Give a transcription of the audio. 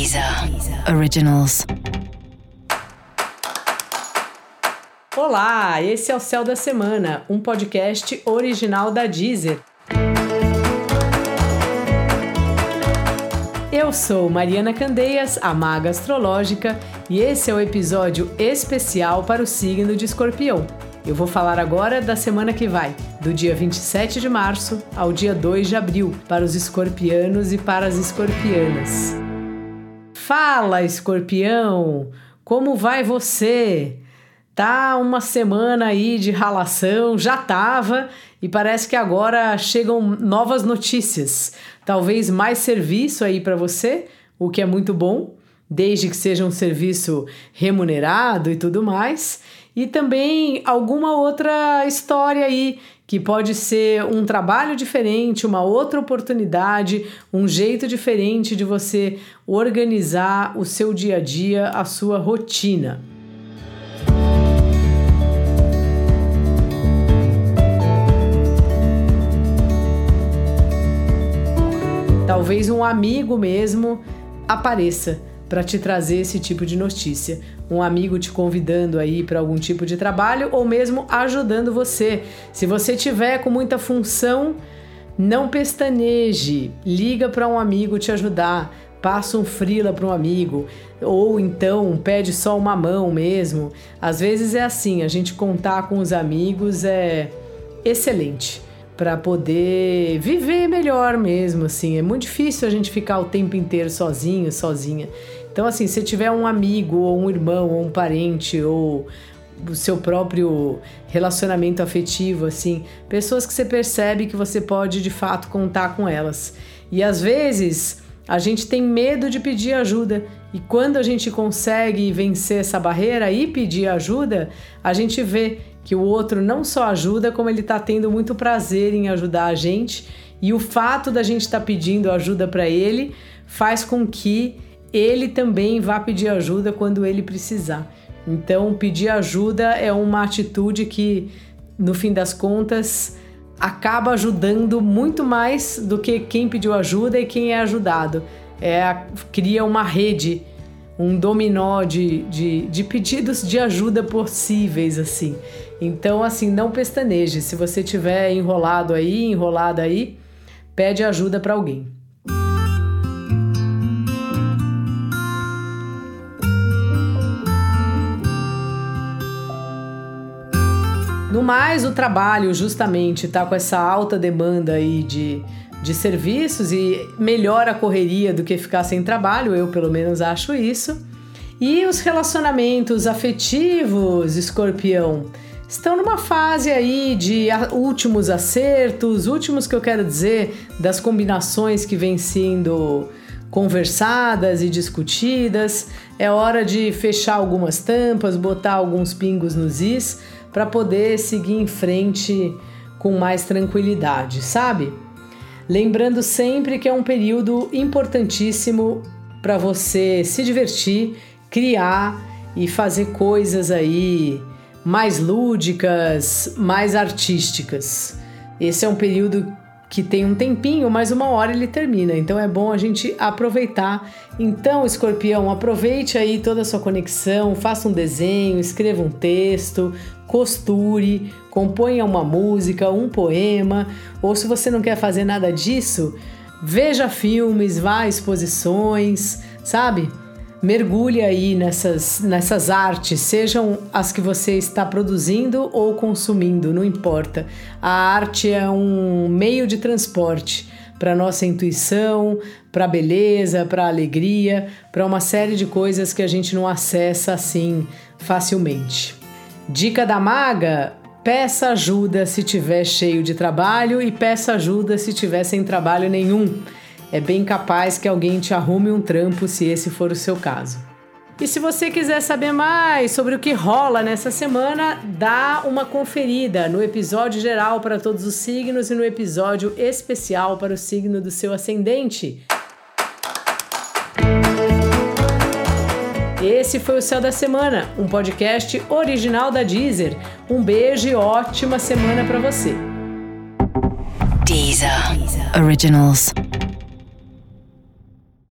Deezer Originals. Olá, esse é o Céu da Semana, um podcast original da Deezer. Eu sou Mariana Candeias, a maga astrológica, e esse é o episódio especial para o signo de Escorpião. Eu vou falar agora da semana que vai, do dia 27 de março ao dia 2 de abril, para os escorpianos e para as escorpianas. Fala, escorpião! Como vai você? Tá uma semana aí de ralação, já tava, e parece que agora chegam novas notícias. Talvez mais serviço aí para você, o que é muito bom, desde que seja um serviço remunerado e tudo mais e também alguma outra história aí que pode ser um trabalho diferente, uma outra oportunidade, um jeito diferente de você organizar o seu dia a dia, a sua rotina. Talvez um amigo mesmo apareça para te trazer esse tipo de notícia. Um amigo te convidando aí para algum tipo de trabalho ou mesmo ajudando você. Se você tiver com muita função, não pestaneje, liga para um amigo te ajudar, passa um frila para um amigo, ou então pede só uma mão mesmo. Às vezes é assim, a gente contar com os amigos é excelente para poder viver melhor mesmo, assim. É muito difícil a gente ficar o tempo inteiro sozinho, sozinha. Então, assim, se tiver um amigo, ou um irmão, ou um parente, ou o seu próprio relacionamento afetivo, assim, pessoas que você percebe que você pode de fato contar com elas. E às vezes a gente tem medo de pedir ajuda, e quando a gente consegue vencer essa barreira e pedir ajuda, a gente vê que o outro não só ajuda, como ele está tendo muito prazer em ajudar a gente, e o fato da gente estar tá pedindo ajuda para ele faz com que ele também vai pedir ajuda quando ele precisar. Então, pedir ajuda é uma atitude que, no fim das contas, acaba ajudando muito mais do que quem pediu ajuda e quem é ajudado. É, cria uma rede, um dominó de, de, de pedidos de ajuda possíveis, assim. Então, assim, não pestaneje. Se você tiver enrolado aí, enrolada aí, pede ajuda para alguém. No mais, o trabalho justamente está com essa alta demanda aí de, de serviços e melhora a correria do que ficar sem trabalho, eu pelo menos acho isso. E os relacionamentos afetivos, escorpião, estão numa fase aí de últimos acertos, últimos que eu quero dizer, das combinações que vêm sendo conversadas e discutidas. É hora de fechar algumas tampas, botar alguns pingos nos is para poder seguir em frente com mais tranquilidade, sabe? Lembrando sempre que é um período importantíssimo para você se divertir, criar e fazer coisas aí mais lúdicas, mais artísticas. Esse é um período que tem um tempinho, mas uma hora ele termina. Então é bom a gente aproveitar. Então, escorpião, aproveite aí toda a sua conexão, faça um desenho, escreva um texto, costure, componha uma música, um poema, ou se você não quer fazer nada disso, veja filmes, vá a exposições, sabe? Mergulhe aí nessas, nessas artes, sejam as que você está produzindo ou consumindo, não importa. A arte é um meio de transporte para nossa intuição, para beleza, para alegria, para uma série de coisas que a gente não acessa assim facilmente. Dica da maga: peça ajuda se tiver cheio de trabalho e peça ajuda se tiver sem trabalho nenhum é bem capaz que alguém te arrume um trampo se esse for o seu caso. E se você quiser saber mais sobre o que rola nessa semana, dá uma conferida no episódio geral para todos os signos e no episódio especial para o signo do seu ascendente. Esse foi o Céu da Semana, um podcast original da Deezer. Um beijo e ótima semana para você. Deezer. Originals.